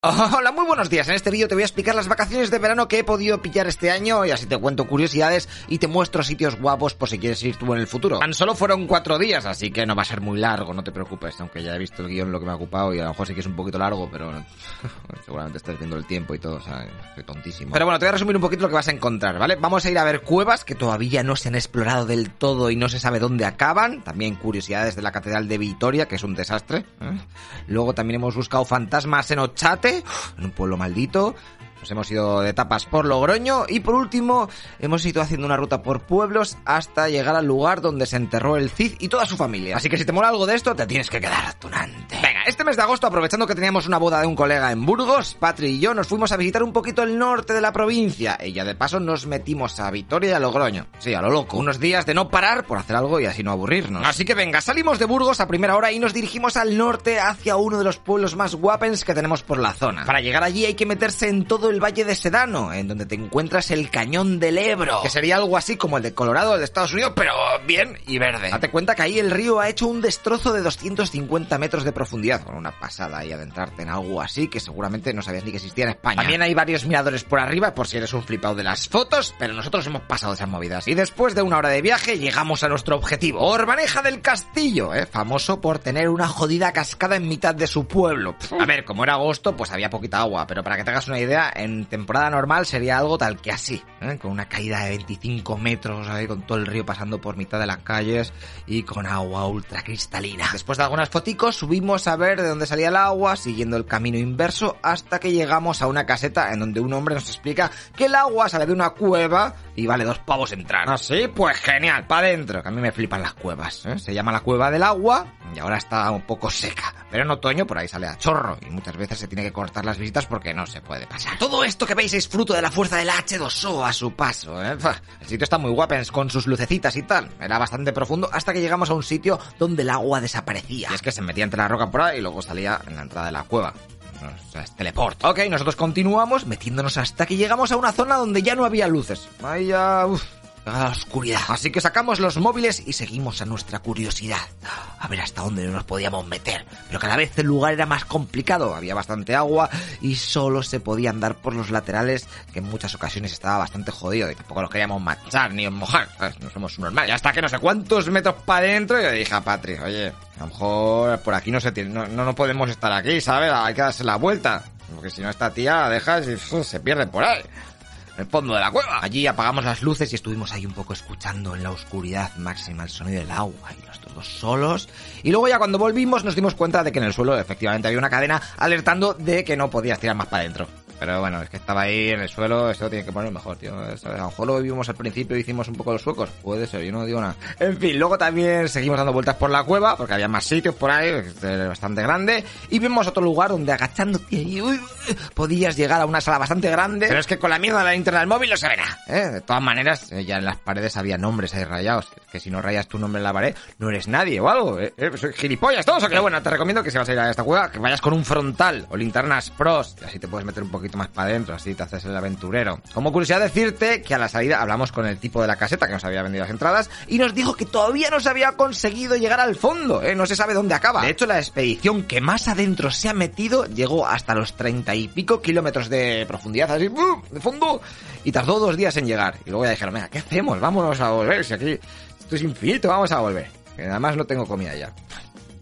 Hola, muy buenos días. En este vídeo te voy a explicar las vacaciones de verano que he podido pillar este año y así te cuento curiosidades y te muestro sitios guapos por si quieres ir tú en el futuro. Tan solo fueron cuatro días, así que no va a ser muy largo, no te preocupes, aunque ya he visto el guion lo que me ha ocupado y a lo mejor sí que es un poquito largo, pero seguramente estés viendo el tiempo y todo, o sea, tontísimo. Pero bueno, te voy a resumir un poquito lo que vas a encontrar, ¿vale? Vamos a ir a ver cuevas que todavía no se han explorado del todo y no se sabe dónde acaban. También curiosidades de la Catedral de Vitoria, que es un desastre. ¿eh? Luego también hemos buscado fantasmas en Ochate, en un pueblo lo maldito. Nos hemos ido de tapas por Logroño y por último hemos ido haciendo una ruta por pueblos hasta llegar al lugar donde se enterró el Cid y toda su familia. Así que si te mola algo de esto, te tienes que quedar tunante. Venga, este mes de agosto, aprovechando que teníamos una boda de un colega en Burgos, Patri y yo nos fuimos a visitar un poquito el norte de la provincia y ya de paso nos metimos a Vitoria y a Logroño. Sí, a lo loco. Unos días de no parar por hacer algo y así no aburrirnos. Así que venga, salimos de Burgos a primera hora y nos dirigimos al norte hacia uno de los pueblos más guapens que tenemos por la zona. Para llegar allí hay que meterse en todo el valle de Sedano, en donde te encuentras el cañón del Ebro, que sería algo así como el de Colorado de Estados Unidos, pero bien y verde. Date cuenta que ahí el río ha hecho un destrozo de 250 metros de profundidad, con una pasada y adentrarte en algo así que seguramente no sabías ni que existía en España. También hay varios miradores por arriba, por si eres un flipado de las fotos, pero nosotros hemos pasado esas movidas. Y después de una hora de viaje llegamos a nuestro objetivo, Orbaneja del Castillo, ¿eh? famoso por tener una jodida cascada en mitad de su pueblo. A ver, como era agosto, pues había poquita agua, pero para que te hagas una idea, en temporada normal sería algo tal que así, ¿eh? con una caída de 25 metros, con todo el río pasando por mitad de las calles y con agua ultra cristalina. Después de algunas foticos subimos a ver de dónde salía el agua, siguiendo el camino inverso, hasta que llegamos a una caseta en donde un hombre nos explica que el agua sale de una cueva y vale dos pavos entrar. ¿Así? ¿Ah, pues genial, para adentro, a mí me flipan las cuevas. ¿eh? Se llama la cueva del agua y ahora está un poco seca. Pero en otoño por ahí sale a chorro y muchas veces se tiene que cortar las visitas porque no se puede pasar. Todo esto que veis es fruto de la fuerza del H2O a su paso. ¿eh? El sitio está muy guapens con sus lucecitas y tal. Era bastante profundo hasta que llegamos a un sitio donde el agua desaparecía. Y es que se metía entre la roca por ahí y luego salía en la entrada de la cueva. O sea, es teleport. Ok, nosotros continuamos metiéndonos hasta que llegamos a una zona donde ya no había luces. Ahí ya... Uf, la oscuridad. Así que sacamos los móviles y seguimos a nuestra curiosidad. A ver hasta dónde nos podíamos meter. Pero cada vez el lugar era más complicado. Había bastante agua y solo se podía andar por los laterales, que en muchas ocasiones estaba bastante jodido. Y tampoco los queríamos manchar ni mojar. No somos normales. Hasta que no sé cuántos metros para adentro, yo dije a Patri, oye, a lo mejor por aquí no se tiene, no, no, podemos estar aquí, ¿sabes? Hay que darse la vuelta. Porque si no, esta tía dejas y uf, se pierde por ahí el fondo de la cueva. Allí apagamos las luces y estuvimos ahí un poco escuchando en la oscuridad máxima el sonido del agua y los dos solos. Y luego ya cuando volvimos nos dimos cuenta de que en el suelo efectivamente había una cadena alertando de que no podías tirar más para adentro. Pero bueno, es que estaba ahí en el suelo, eso tiene que poner mejor, tío. A lo mejor lo vivimos al principio y hicimos un poco los suecos. Puede ser, yo no digo nada. En fin, luego también seguimos dando vueltas por la cueva, porque había más sitios por ahí, bastante grande. Y vimos otro lugar donde agachándote y uy, podías llegar a una sala bastante grande. Pero es que con la mierda de la linterna del móvil no se ve nada. ¿eh? De todas maneras, eh, ya en las paredes había nombres ahí rayados. Que si no rayas tu nombre en la pared, no eres nadie o algo. ¿eh? ¿Eh? Soy gilipollas todos. O que bueno, te recomiendo que si vas a ir a esta cueva, que vayas con un frontal o linternas pros. Y así te puedes meter un poquito más para adentro, así te haces el aventurero. Como curiosidad decirte que a la salida hablamos con el tipo de la caseta que nos había vendido las entradas y nos dijo que todavía no se había conseguido llegar al fondo, ¿eh? no se sabe dónde acaba. De hecho, la expedición que más adentro se ha metido llegó hasta los treinta y pico kilómetros de profundidad, así, de fondo, y tardó dos días en llegar. Y luego ya dijeron, venga, ¿qué hacemos? Vámonos a volver, si aquí esto es infinito, vamos a volver. Además no tengo comida ya.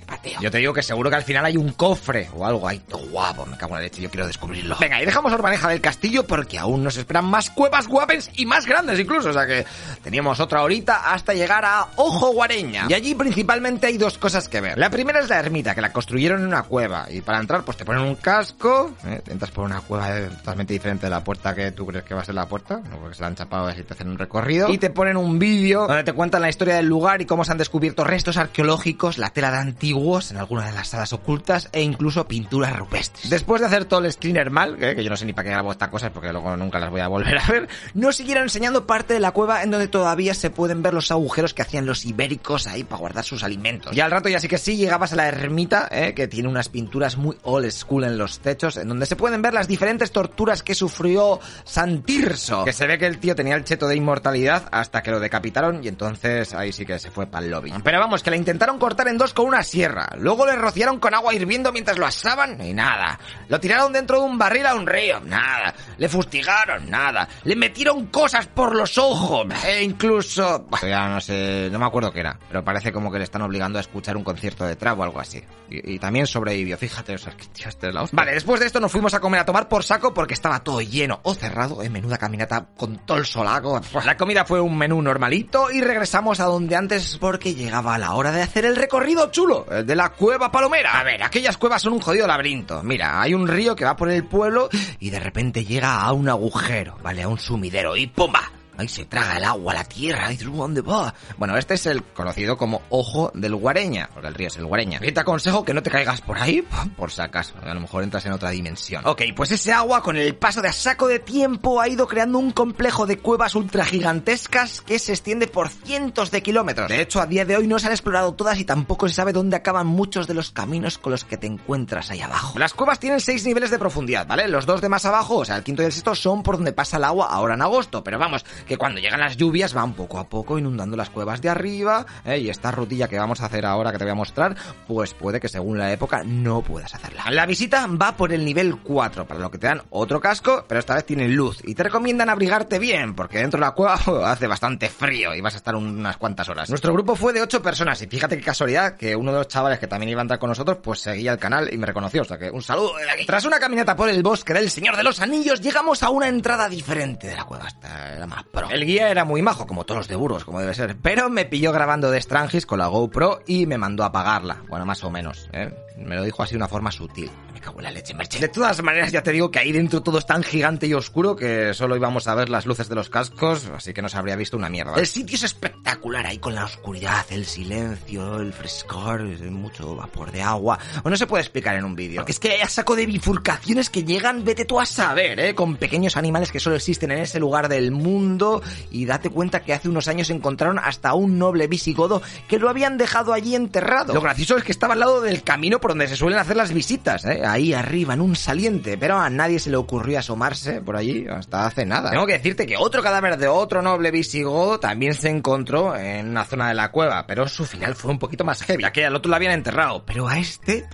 Pateo. Yo te digo que seguro que al final hay un cofre o algo ahí guapo, me cago en la leche, yo quiero descubrirlo. Venga, y dejamos Orbaneja del Castillo porque aún nos esperan más cuevas guapens y más grandes incluso, o sea que teníamos otra horita hasta llegar a Ojo Guareña. Y allí principalmente hay dos cosas que ver. La primera es la ermita, que la construyeron en una cueva y para entrar pues te ponen un casco, ¿eh? entras por una cueva totalmente diferente de la puerta que tú crees que va a ser la puerta, no porque se la han chapado así te hacen un recorrido y te ponen un vídeo donde te cuentan la historia del lugar y cómo se han descubierto restos arqueológicos, la tela de antiguos en alguna de las salas ocultas e incluso pinturas rupestres. Después de hacer todo el screener mal, ¿eh? que yo no sé ni para qué grabo estas cosas porque luego nunca las voy a volver a ver, nos siguieron enseñando parte de la cueva en donde todavía se pueden ver los agujeros que hacían los ibéricos ahí para guardar sus alimentos. Y al rato ya sí que sí llegabas a la ermita, ¿eh? que tiene unas pinturas muy old school en los techos, en donde se pueden ver las diferentes torturas que sufrió Santirso. Que se ve que el tío tenía el cheto de inmortalidad hasta que lo decapitaron y entonces ahí sí que se fue para el lobby. Pero vamos, que la intentaron cortar en dos con una sierra tierra. Luego le rociaron con agua hirviendo mientras lo asaban y nada. Lo tiraron dentro de un barril a un río, nada. Le fustigaron, nada. Le metieron cosas por los ojos e incluso... Ya no sé, no me acuerdo qué era, pero parece como que le están obligando a escuchar un concierto de trap o algo así. Y, también sobrevivió, fíjate, o sea, que tío, este es la. Vale, después de esto nos fuimos a comer a tomar por saco porque estaba todo lleno o cerrado, en menuda caminata con todo el solago. La comida fue un menú normalito y regresamos a donde antes porque llegaba la hora de hacer el recorrido chulo, el de la cueva palomera. A ver, aquellas cuevas son un jodido laberinto. Mira, hay un río que va por el pueblo y de repente llega a un agujero, ¿vale? A un sumidero y ¡pumba! Ahí se traga el agua, la tierra, y ¿dónde va? Bueno, este es el conocido como Ojo del Guareña, porque el río es el Guareña. Y te aconsejo que no te caigas por ahí, por si acaso, a lo mejor entras en otra dimensión. Ok, pues ese agua con el paso de a saco de tiempo ha ido creando un complejo de cuevas ultra gigantescas que se extiende por cientos de kilómetros. De hecho, a día de hoy no se han explorado todas y tampoco se sabe dónde acaban muchos de los caminos con los que te encuentras ahí abajo. Las cuevas tienen seis niveles de profundidad, ¿vale? Los dos de más abajo, o sea, el quinto y el sexto, son por donde pasa el agua ahora en agosto, pero vamos, que cuando llegan las lluvias van poco a poco inundando las cuevas de arriba ¿eh? y esta rutilla que vamos a hacer ahora que te voy a mostrar, pues puede que según la época no puedas hacerla. La visita va por el nivel 4, para lo que te dan otro casco, pero esta vez tiene luz y te recomiendan abrigarte bien porque dentro de la cueva hace bastante frío y vas a estar unas cuantas horas. Nuestro grupo fue de 8 personas y fíjate qué casualidad que uno de los chavales que también iba a entrar con nosotros pues seguía el canal y me reconoció, o sea que un saludo de aquí. Tras una caminata por el bosque del Señor de los Anillos llegamos a una entrada diferente de la cueva, esta era más pro. El guía era muy majo, como todos los de Burgos, como debe ser. Pero me pilló grabando de Strangis con la GoPro y me mandó a apagarla. Bueno, más o menos, ¿eh? Me lo dijo así de una forma sutil. Me cago en la leche, Merche. De todas maneras, ya te digo que ahí dentro todo es tan gigante y oscuro que solo íbamos a ver las luces de los cascos, así que no se habría visto una mierda. El sitio es espectacular, ahí con la oscuridad, el silencio, el frescor, mucho vapor de agua. O no se puede explicar en un vídeo. Porque es que hay saco de bifurcaciones que llegan, vete tú a saber, ¿eh? Con pequeños animales que solo existen en ese lugar del mundo. Y date cuenta que hace unos años encontraron hasta un noble visigodo que lo habían dejado allí enterrado. Lo gracioso es que estaba al lado del camino por donde se suelen hacer las visitas, ¿eh? ahí arriba, en un saliente, pero a nadie se le ocurrió asomarse por allí hasta hace nada. Tengo que decirte que otro cadáver de otro noble visigodo también se encontró en una zona de la cueva, pero su final fue un poquito más heavy, ya que al otro lo habían enterrado, pero a este...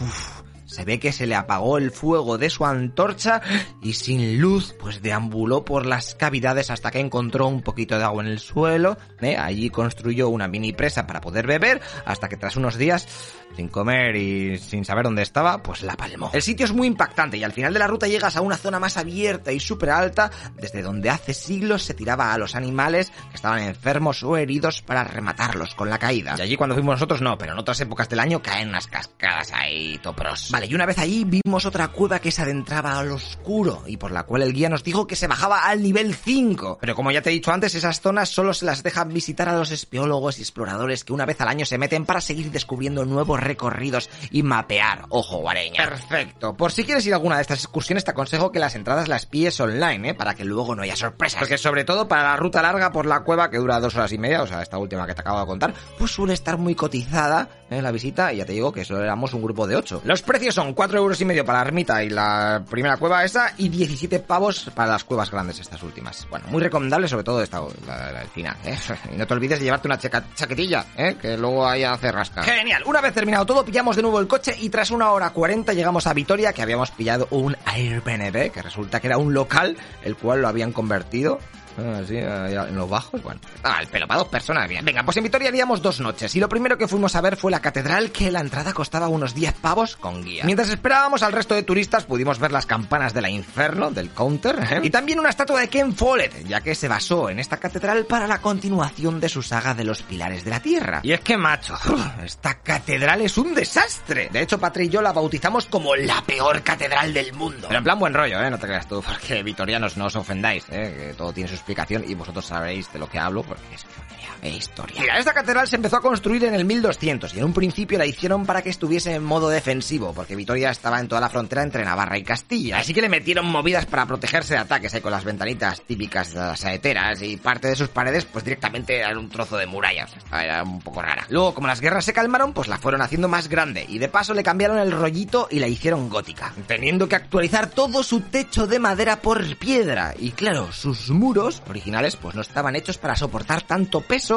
Se ve que se le apagó el fuego de su antorcha y sin luz, pues deambuló por las cavidades hasta que encontró un poquito de agua en el suelo. ¿eh? Allí construyó una mini presa para poder beber, hasta que tras unos días sin comer y sin saber dónde estaba, pues la palmó. El sitio es muy impactante y al final de la ruta llegas a una zona más abierta y súper alta, desde donde hace siglos se tiraba a los animales que estaban enfermos o heridos para rematarlos con la caída. Y allí cuando fuimos nosotros no, pero en otras épocas del año caen unas cascadas ahí topros. Y una vez allí vimos otra cueva que se adentraba al oscuro y por la cual el guía nos dijo que se bajaba al nivel 5. Pero como ya te he dicho antes, esas zonas solo se las dejan visitar a los espeólogos y exploradores que una vez al año se meten para seguir descubriendo nuevos recorridos y mapear. Ojo, guareña. Perfecto. Por si quieres ir a alguna de estas excursiones, te aconsejo que las entradas las pilles online, ¿eh? Para que luego no haya sorpresas. Porque sobre todo para la ruta larga por la cueva, que dura dos horas y media, o sea, esta última que te acabo de contar, pues suele estar muy cotizada en ¿eh? la visita y ya te digo que solo éramos un grupo de ocho. Los precios son 4 euros y medio para la ermita y la primera cueva esa y 17 pavos para las cuevas grandes estas últimas. Bueno, muy recomendable sobre todo esta, la, el final, ¿eh? Y no te olvides de llevarte una chaquetilla, ¿eh? Que luego ahí hace rasca. Genial. Una vez terminado todo, pillamos de nuevo el coche y tras una hora 40 llegamos a Vitoria, que habíamos pillado un Airbnb, que resulta que era un local, el cual lo habían convertido Así, ah, en los bajos, bueno. Ah, el pelo para dos personas, bien. Venga, pues en Vitoria haríamos dos noches. Y lo primero que fuimos a ver fue la catedral, que la entrada costaba unos 10 pavos con guía. Mientras esperábamos al resto de turistas, pudimos ver las campanas de la Inferno, del Counter, ¿eh? y también una estatua de Ken Follett, ya que se basó en esta catedral para la continuación de su saga de los pilares de la tierra. Y es que, macho, esta catedral es un desastre. De hecho, Patri y yo la bautizamos como la peor catedral del mundo. Pero en plan buen rollo, ¿eh? No te creas tú, porque vitorianos no os ofendáis, ¿eh? Que todo tiene sus y vosotros sabréis de lo que hablo porque es historia. Mira, esta catedral se empezó a construir en el 1200 y en un principio la hicieron para que estuviese en modo defensivo, porque Vitoria estaba en toda la frontera entre Navarra y Castilla. Así que le metieron movidas para protegerse de ataques ahí con las ventanitas típicas de las saeteras y parte de sus paredes pues directamente eran un trozo de murallas. Era un poco rara. Luego, como las guerras se calmaron, pues la fueron haciendo más grande y de paso le cambiaron el rollito y la hicieron gótica, teniendo que actualizar todo su techo de madera por piedra y claro, sus muros originales, pues no estaban hechos para soportar tanto peso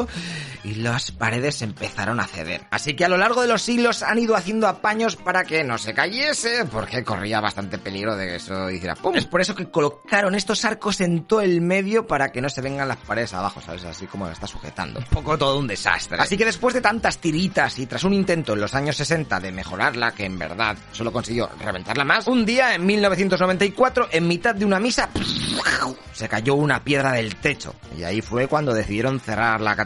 y las paredes empezaron a ceder. Así que a lo largo de los siglos han ido haciendo apaños para que no se cayese, porque corría bastante peligro de que eso hiciera ¡pum! Es por eso que colocaron estos arcos en todo el medio para que no se vengan las paredes abajo, ¿sabes? Así como está sujetando. Un poco todo un desastre. Así que después de tantas tiritas y tras un intento en los años 60 de mejorarla, que en verdad solo consiguió reventarla más, un día en 1994, en mitad de una misa, se cayó una piedra del techo. Y ahí fue cuando decidieron cerrar la catedral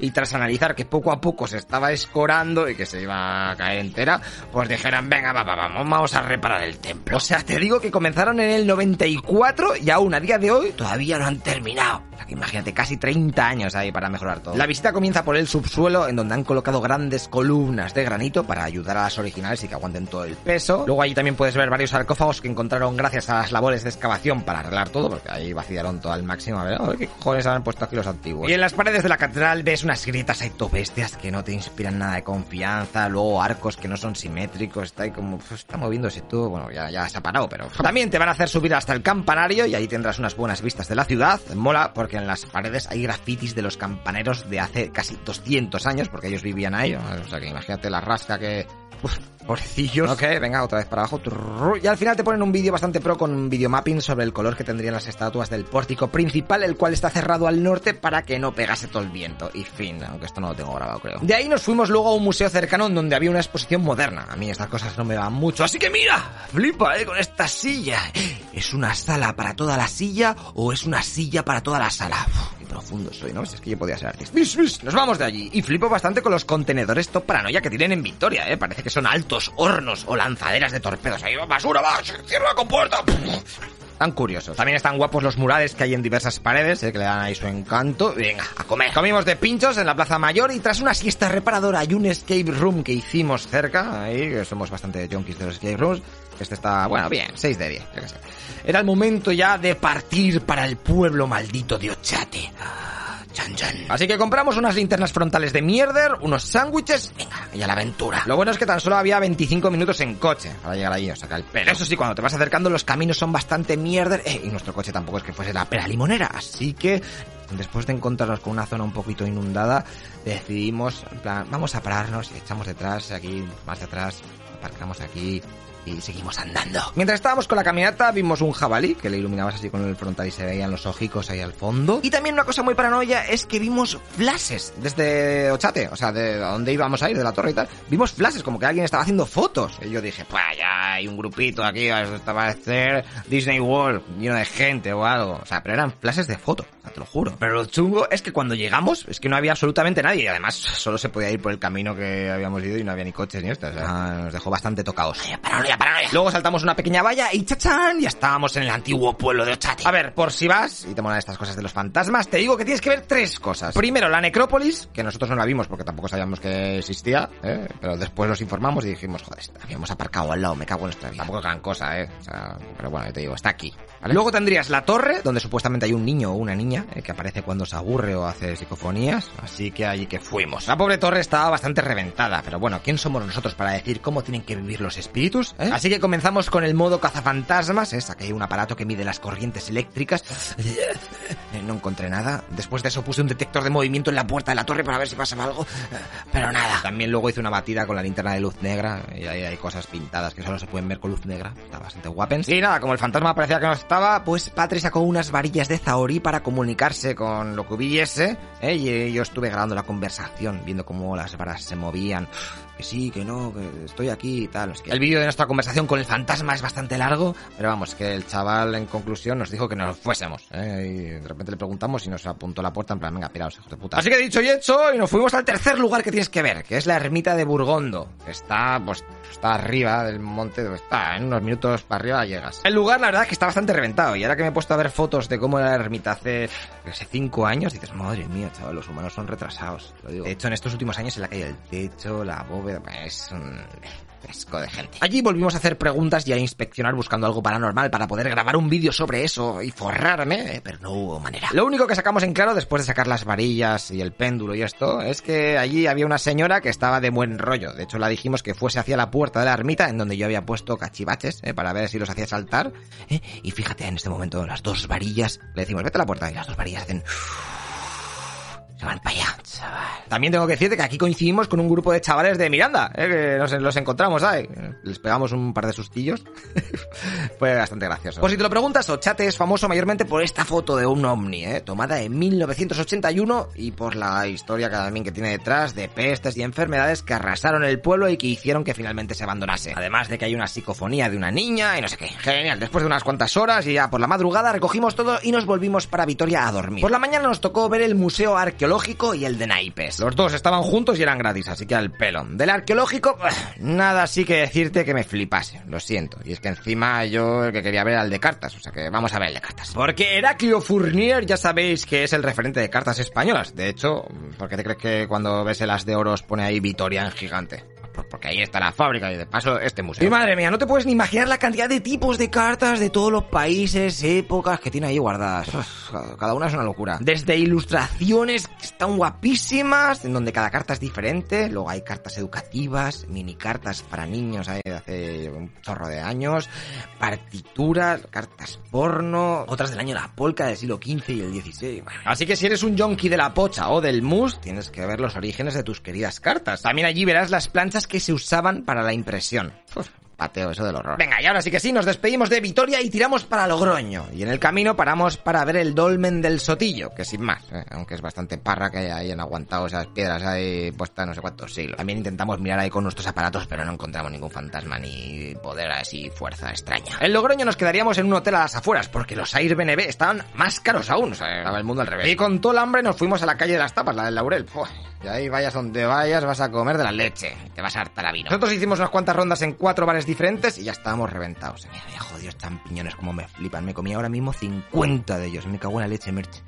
y tras analizar que poco a poco se estaba escorando y que se iba a caer entera, pues dijeron, venga, va, vamos, vamos a reparar el templo. O sea, te digo que comenzaron en el 94 y aún a día de hoy todavía no han terminado. Imagínate, casi 30 años ahí para mejorar todo. La visita comienza por el subsuelo, en donde han colocado grandes columnas de granito para ayudar a las originales y que aguanten todo el peso. Luego allí también puedes ver varios sarcófagos que encontraron gracias a las labores de excavación para arreglar todo, porque ahí vaciaron todo al máximo. A ver, a ver qué cojones han puesto aquí los antiguos. Y en las paredes de la catedral ves unas grietas ahí bestias que no te inspiran nada de confianza. Luego arcos que no son simétricos. Está ahí como, pues, está moviéndose todo. Bueno, ya, ya se ha parado, pero también te van a hacer subir hasta el campanario y ahí tendrás unas buenas vistas de la ciudad. Mola porque en las paredes hay grafitis de los campaneros de hace casi 200 años, porque ellos vivían ahí. O sea que imagínate la rasca que pobrecillos. Ok, venga, otra vez para abajo. Y al final te ponen un vídeo bastante pro con un videomapping sobre el color que tendrían las estatuas del pórtico principal, el cual está cerrado al norte para que no pegase todo el viento. Y fin, aunque esto no lo tengo grabado, creo. De ahí nos fuimos luego a un museo cercano en donde había una exposición moderna. A mí estas cosas no me van mucho. Así que mira, flipa, eh, con esta silla. ¿Es una sala para toda la silla o es una silla para toda la sala? profundo soy, ¿no? es que yo podía ser artista. Nos vamos de allí. Y flipo bastante con los contenedores top paranoia que tienen en Victoria, ¿eh? Parece que son altos hornos o lanzaderas de torpedos. Ahí basura, va, cierra la compuerta. Tan curiosos. También están guapos los murales que hay en diversas paredes, ¿eh? que le dan ahí su encanto. Venga, a comer. Comimos de pinchos en la Plaza Mayor y tras una siesta reparadora y un escape room que hicimos cerca, ahí que somos bastante junkies de los escape rooms, este está, bueno, bien, 6 de 10, Era el momento ya de partir para el pueblo maldito de Ochate. Así que compramos unas linternas frontales de mierder, unos sándwiches, venga, y a la aventura. Lo bueno es que tan solo había 25 minutos en coche para llegar allí, o sea, el pelo. Eso sí, cuando te vas acercando los caminos son bastante mierder, eh, y nuestro coche tampoco es que fuese la pera limonera, así que después de encontrarnos con una zona un poquito inundada, decidimos, en plan, vamos a pararnos echamos detrás, aquí, más de atrás, aparcamos aquí, y seguimos andando. Mientras estábamos con la caminata vimos un jabalí que le iluminabas así con el frontal y se veían los ojicos ahí al fondo. Y también una cosa muy paranoia es que vimos flashes desde Ochate, o sea, de donde íbamos a ir, de la torre y tal. Vimos flashes como que alguien estaba haciendo fotos. Y yo dije, pues ya hay un grupito aquí, esto va a ser Disney World lleno de gente o algo. O sea, pero eran flashes de fotos, te lo juro. Pero lo chungo es que cuando llegamos es que no había absolutamente nadie y además solo se podía ir por el camino que habíamos ido y no había ni coches ni esto. O sea, nos dejó bastante tocados. Paranoia, Luego saltamos una pequeña valla y chachán, ya estábamos en el antiguo pueblo de Ochate. A ver, por si vas y te molan estas cosas de los fantasmas, te digo que tienes que ver tres cosas. Primero, la necrópolis, que nosotros no la vimos porque tampoco sabíamos que existía, ¿eh? pero después nos informamos y dijimos, joder, habíamos aparcado al lado, me cago en vida. Tampoco gran cosa, ¿eh? O sea, pero bueno, te digo, está aquí. Luego tendrías la torre, donde supuestamente hay un niño o una niña ¿eh? que aparece cuando se aburre o hace psicofonías, así que allí que fuimos. La pobre torre estaba bastante reventada, pero bueno, ¿quién somos nosotros para decir cómo tienen que vivir los espíritus? ¿eh? Así que comenzamos con el modo cazafantasmas, ¿eh? saqué un aparato que mide las corrientes eléctricas, eh, no encontré nada. Después de eso puse un detector de movimiento en la puerta de la torre para ver si pasaba algo, pero nada. También luego hice una batida con la linterna de luz negra y ahí hay cosas pintadas que solo se pueden ver con luz negra, está bastante guapens. Y nada, como el fantasma parecía que no estaba, pues Patri sacó unas varillas de Zaori para comunicarse con lo que hubiese, ¿eh? y yo estuve grabando la conversación, viendo cómo las varas se movían, que sí, que no, que estoy aquí y tal. El vídeo de nuestra conversación con el fantasma es bastante largo, pero vamos, que el chaval en conclusión nos dijo que nos fuésemos, ¿eh? y de repente le preguntamos y nos apuntó la puerta en plan, venga, piraos, hijo de puta. Así que dicho y hecho, y nos fuimos al tercer lugar que tienes que ver, que es la ermita de Burgondo, que está, pues, está arriba del monte donde está, en unos minutos para arriba llegas. El lugar, la verdad, que está bastante reventado. Y ahora que me he puesto a ver fotos de cómo era la ermita hace, hace cinco años, dices, madre mía, chaval, los humanos son retrasados. Lo digo. De hecho, en estos últimos años se le ha caído el techo, la bóveda, es un fresco de gente. Allí volvimos a hacer preguntas y a inspeccionar buscando algo paranormal para poder grabar un vídeo sobre eso y forrarme, eh, pero no hubo manera. Lo único que sacamos en claro después de sacar las varillas y el péndulo y esto es que allí había una señora que estaba de buen rollo. De hecho, la dijimos que fuese hacia la puerta de la ermita en donde yo había puesto cachivaches eh, para ver si los hacía saltar. eh, y fíjate, en este momento las dos varillas, le decimos, vete a la puerta y las dos varillas hacen... van para allá, chaval. También tengo que decirte que aquí coincidimos con un grupo de chavales de Miranda, ¿eh? que nos los encontramos, ¿sabes? Les pegamos un par de sustillos. Fue bastante gracioso. Por si te lo preguntas, Ochate es famoso mayormente por esta foto de un ovni, ¿eh? tomada en 1981 y por la historia que también que tiene detrás de pestes y enfermedades que arrasaron el pueblo y que hicieron que finalmente se abandonase. Además de que hay una psicofonía de una niña y no sé qué. Genial, después de unas cuantas horas y ya por la madrugada recogimos todo y nos volvimos para Vitoria a dormir. Por la mañana nos tocó ver el Museo Arqueológico y el de Naipes. Los dos estaban juntos y eran gratis, así que al pelo. Del arqueológico, nada así que decirte que me flipase, lo siento. Y es que encima yo el que quería ver era el de cartas, o sea que vamos a ver el de cartas. Porque Heraclio Fournier ya sabéis que es el referente de cartas españolas. De hecho, ¿por qué te crees que cuando ves el as de oros pone ahí Vitoria en gigante? Porque ahí está la fábrica y de paso este museo. Y madre mía, no te puedes ni imaginar la cantidad de tipos de cartas de todos los países, épocas que tiene ahí guardadas. Uf, cada una es una locura. Desde ilustraciones que están guapísimas, en donde cada carta es diferente. Luego hay cartas educativas, mini cartas para niños de hace un chorro de años, partituras, cartas porno, otras del año de la polca del siglo XV y el XVI. Así que si eres un yonki de la pocha o del mus, tienes que ver los orígenes de tus queridas cartas. También allí verás las planchas que se usaban para la impresión. Pateo eso del horror. Venga, y ahora sí que sí, nos despedimos de Vitoria y tiramos para Logroño. Y en el camino paramos para ver el dolmen del Sotillo, que sin más, ¿eh? aunque es bastante parra que hayan aguantado esas piedras ahí puestas no sé cuántos siglos. También intentamos mirar ahí con nuestros aparatos, pero no encontramos ningún fantasma ni poder así fuerza extraña. En Logroño nos quedaríamos en un hotel a las afueras, porque los Airbnb estaban más caros aún, o sea, estaba el mundo al revés. Y con todo el hambre nos fuimos a la calle de las tapas, la del Laurel. Y ahí vayas donde vayas, vas a comer de la leche. Te vas a hartar a vino. Nosotros hicimos unas cuantas rondas en cuatro bares diferentes y ya estábamos reventados. Mira, mira, jodidos champiñones como me flipan. Me comí ahora mismo 50 de ellos. Me cago en la leche, Merch.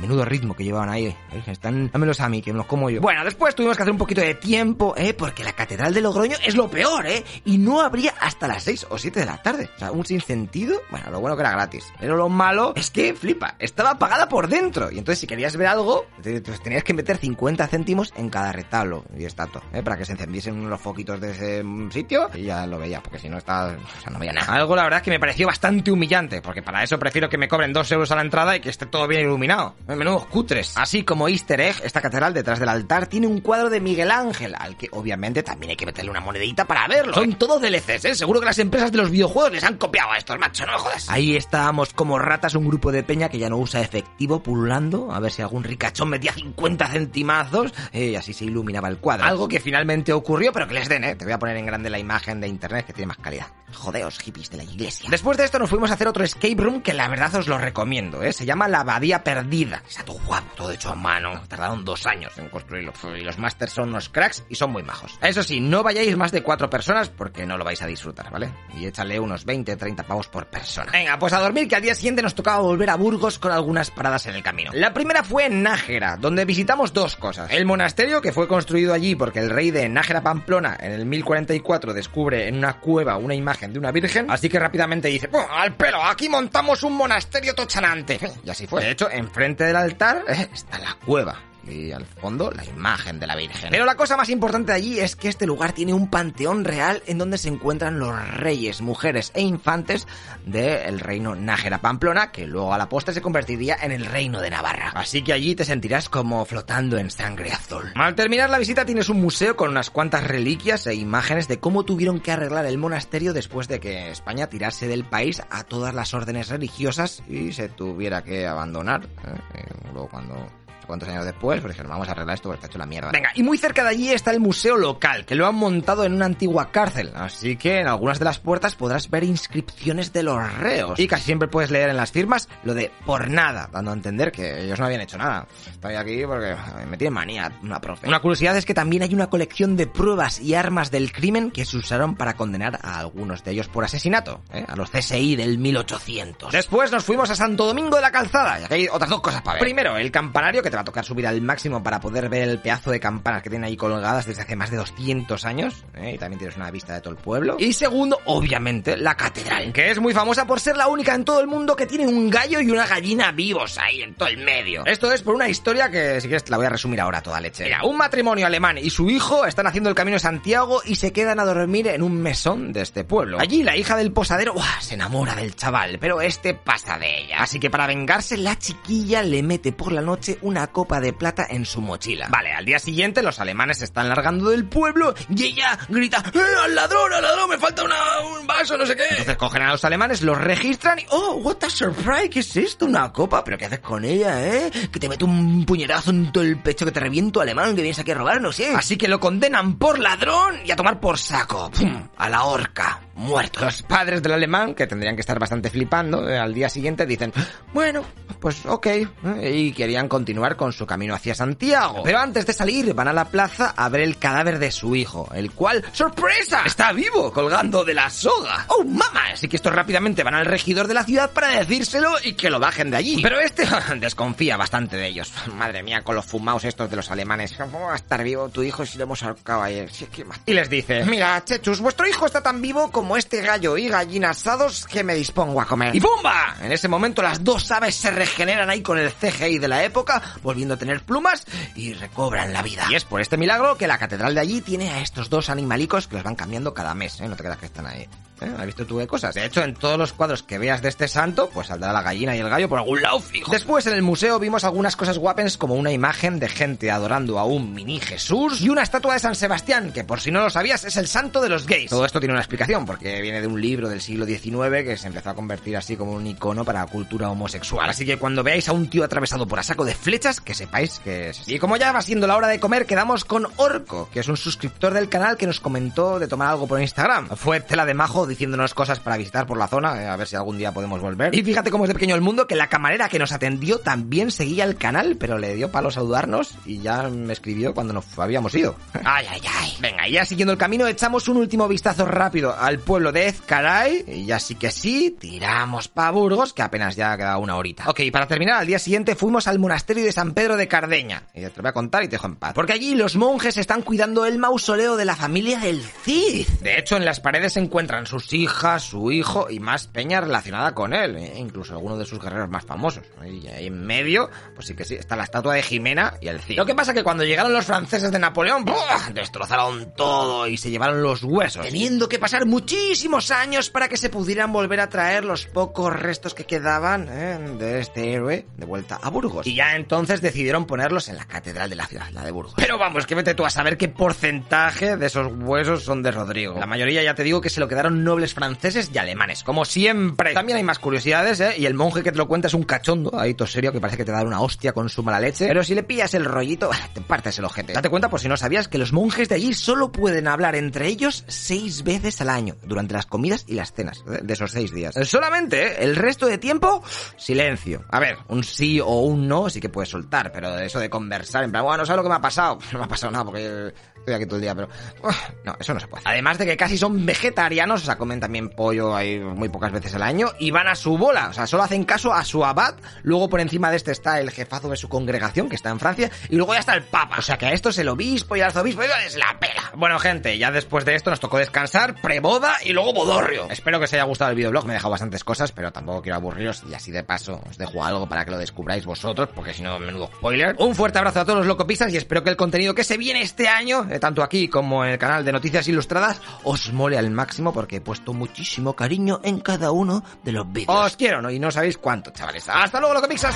Menudo ritmo que llevaban ahí. Están, dámelos a mí, que me los como yo. Bueno, después tuvimos que hacer un poquito de tiempo, ¿eh? Porque la Catedral de Logroño es lo peor, ¿eh? Y no habría hasta las 6 o 7 de la tarde. O sea, un sinsentido. Bueno, lo bueno que era gratis. Pero lo malo es que, flipa, estaba apagada por dentro. Y entonces si querías ver algo, pues tenías que meter 50 céntimos en cada retablo y estatua, ¿eh? Para que se encendiesen los foquitos de ese sitio y ya lo porque si no estaba, o sea, no veía nada. Algo la verdad es que me pareció bastante humillante, porque para eso prefiero que me cobren 2 euros a la entrada y que esté todo bien iluminado. Menudos cutres. Así como Easter egg, esta catedral detrás del altar tiene un cuadro de Miguel Ángel, al que obviamente también hay que meterle una monedita para verlo. Son todos DLCs, ¿eh? Seguro que las empresas de los videojuegos les han copiado a estos, macho, no me jodas. Ahí estábamos como ratas, un grupo de peña que ya no usa efectivo pululando, a ver si algún ricachón metía 50 centimazos eh, y así se iluminaba el cuadro. Algo que finalmente ocurrió, pero que les den, ¿eh? Te voy a poner en grande la imagen de internet que tiene más calidad. Jodeos, hippies de la iglesia. Después de esto nos fuimos a hacer otro escape room que la verdad os lo recomiendo, ¿eh? Se llama La Abadía Perdida. Está todo guapo, todo hecho a mano. Tardaron dos años en construirlo. Y los masters son unos cracks y son muy majos. Eso sí, no vayáis más de cuatro personas porque no lo vais a disfrutar, ¿vale? Y échale unos 20, 30 pavos por persona. Venga, pues a dormir que al día siguiente nos tocaba volver a Burgos con algunas paradas en el camino. La primera fue en Nájera, donde visitamos dos cosas. El monasterio que fue construido allí porque el rey de Nájera Pamplona en el 1044 descubre en una cueva una imagen de una virgen, así que rápidamente dice, "Pues, al pelo, aquí montamos un monasterio tochanante. Y así fue. De hecho, enfrente del altar eh, está la cueva y al fondo la imagen de la Virgen. Pero la cosa más importante allí es que este lugar tiene un panteón real en donde se encuentran los reyes, mujeres e infantes del reino Nájera Pamplona, que luego a la postre se convertiría en el reino de Navarra. Así que allí te sentirás como flotando en sangre azul. Al terminar la visita tienes un museo con unas cuantas reliquias e imágenes de cómo tuvieron que arreglar el monasterio después de que España tirase del país a todas las órdenes religiosas y se tuviera que abandonar. ¿eh? Luego cuando cuántos años después, pues dijeron, vamos a arreglar esto porque está hecho la mierda. Venga, y muy cerca de allí está el museo local, que lo han montado en una antigua cárcel, así que en algunas de las puertas podrás ver inscripciones de los reos. Y casi siempre puedes leer en las firmas lo de por nada, dando a entender que ellos no habían hecho nada. Estoy aquí porque me tiene manía una profe. Una curiosidad es que también hay una colección de pruebas y armas del crimen que se usaron para condenar a algunos de ellos por asesinato, ¿eh? a los CSI del 1800. Después nos fuimos a Santo Domingo de la Calzada, y aquí hay otras dos cosas para ver. Primero, el campanario que te va a tocar subir al máximo para poder ver el pedazo de campanas que tienen ahí colgadas desde hace más de 200 años, ¿eh? y también tienes una vista de todo el pueblo. Y segundo, obviamente, la catedral, que es muy famosa por ser la única en todo el mundo que tiene un gallo y una gallina vivos ahí en todo el medio. Esto es por una historia que, si quieres, te la voy a resumir ahora toda leche. Mira, un matrimonio alemán y su hijo están haciendo el camino de Santiago y se quedan a dormir en un mesón de este pueblo. Allí la hija del posadero se enamora del chaval, pero este pasa de ella. Así que para vengarse, la chiquilla le mete por la noche una copa de plata en su mochila. Vale, al día siguiente los alemanes se están largando del pueblo y ella grita ¡Eh, al ladrón, al ladrón! ¡Me falta un vaso, no sé qué! Entonces cogen a los alemanes, los registran y ¡Oh, what a surprise! ¿Qué es esto? ¿Una copa? ¿Pero qué haces con ella, eh? Que te meto un puñetazo en todo el pecho que te reviento alemán que vienes aquí a robar, no sé. Así que lo condenan por ladrón y a tomar por saco. ¡Pum! A la horca muertos. Los padres del alemán, que tendrían que estar bastante flipando, eh, al día siguiente dicen, bueno, pues ok, eh, y querían continuar con su camino hacia Santiago. Pero antes de salir, van a la plaza a ver el cadáver de su hijo, el cual, ¡sorpresa! Está vivo, colgando de la soga. ¡Oh, mamá! Así que estos rápidamente van al regidor de la ciudad para decírselo y que lo bajen de allí. Pero este desconfía bastante de ellos. Madre mía, con los fumados estos de los alemanes. ¿Cómo va a estar vivo tu hijo si lo hemos ahorcado ayer? Y les dice, mira, Chechus, vuestro hijo está tan vivo como como este gallo y gallina asados que me dispongo a comer. ¡Y ¡pumba! En ese momento las dos aves se regeneran ahí con el CGI de la época, volviendo a tener plumas y recobran la vida. Y es por este milagro que la catedral de allí tiene a estos dos animalicos que los van cambiando cada mes, ¿eh? No te quedas que están ahí. ¿Eh? ¿Has visto tú de cosas? De hecho, en todos los cuadros que veas de este santo, pues saldrá la gallina y el gallo por algún lado fijo. Después, en el museo vimos algunas cosas guapens como una imagen de gente adorando a un mini Jesús y una estatua de San Sebastián, que por si no lo sabías es el santo de los gays. Todo esto tiene una explicación, porque viene de un libro del siglo XIX que se empezó a convertir así como un icono para la cultura homosexual. Así que cuando veáis a un tío atravesado por a saco de flechas, que sepáis que es... Y como ya va siendo la hora de comer, quedamos con Orco, que es un suscriptor del canal que nos comentó de tomar algo por Instagram. Fue tela de majo diciéndonos cosas para visitar por la zona, eh, a ver si algún día podemos volver. Y fíjate cómo es de pequeño el mundo que la camarera que nos atendió también seguía el canal, pero le dio palo saludarnos y ya me escribió cuando nos habíamos ido. Ay, ay, ay. Venga, ya siguiendo el camino echamos un último vistazo rápido al pueblo de Ezcaray y ya sí que sí, tiramos pa Burgos, que apenas ya queda una horita. Ok, para terminar, al día siguiente fuimos al monasterio de San Pedro de Cardeña. Y te lo voy a contar y te dejo en paz. Porque allí los monjes están cuidando el mausoleo de la familia del Cid. De hecho, en las paredes se encuentran sus hijas, su hijo y más peña relacionada con él, e incluso algunos de sus guerreros más famosos. Y ahí en medio, pues sí que sí, está la estatua de Jimena y el Cid. Lo que pasa que cuando llegaron los franceses de Napoleón, destrozaron todo y se llevaron los huesos, teniendo que pasar muchísimos años para que se pudieran volver a traer los pocos restos que quedaban ¿eh? de este héroe de vuelta a Burgos. Y ya entonces decidieron ponerlos en la catedral de la ciudad, la de Burgos. Pero vamos, que vete tú a saber qué porcentaje de esos huesos son de Rodrigo. La mayoría ya te digo que se lo quedaron nobles franceses y alemanes, como siempre. También hay más curiosidades, ¿eh? Y el monje que te lo cuenta es un cachondo, ahí todo serio, que parece que te da una hostia con su mala leche. Pero si le pillas el rollito, te partes el ojete. Date cuenta, por si no sabías, que los monjes de allí solo pueden hablar entre ellos seis veces al año, durante las comidas y las cenas, de esos seis días. Solamente, ¿eh? el resto de tiempo, silencio. A ver, un sí o un no sí que puedes soltar, pero eso de conversar, en plan, bueno, no sabes lo que me ha pasado. No me ha pasado nada porque estoy aquí todo el día, pero... no, eso no se puede. Además de que casi son vegetarianos, o sea, comen también pollo ahí muy pocas veces al año y van a su bola, o sea, solo hacen caso a su abad, luego por encima de este está el jefazo de su congregación, que está en Francia, y luego ya está el papa, o sea que a esto es el obispo y el arzobispo, es la pela. Bueno, gente, ya después de esto nos tocó descansar, preboda y luego bodorrio. Espero que os haya gustado el videoblog, me he dejado bastantes cosas, pero tampoco quiero aburriros y así de paso os dejo algo para que lo descubráis vosotros, porque si no, menudo spoiler. Un fuerte abrazo a todos los locopistas y espero que el contenido que se viene este año, eh, tanto aquí como en el canal de Noticias Ilustradas, os mole al máximo porque he puesto muchísimo cariño en cada uno de los vídeos. Os quiero, ¿no? Y no sabéis cuánto, chavales. ¡Hasta luego, Locopixas!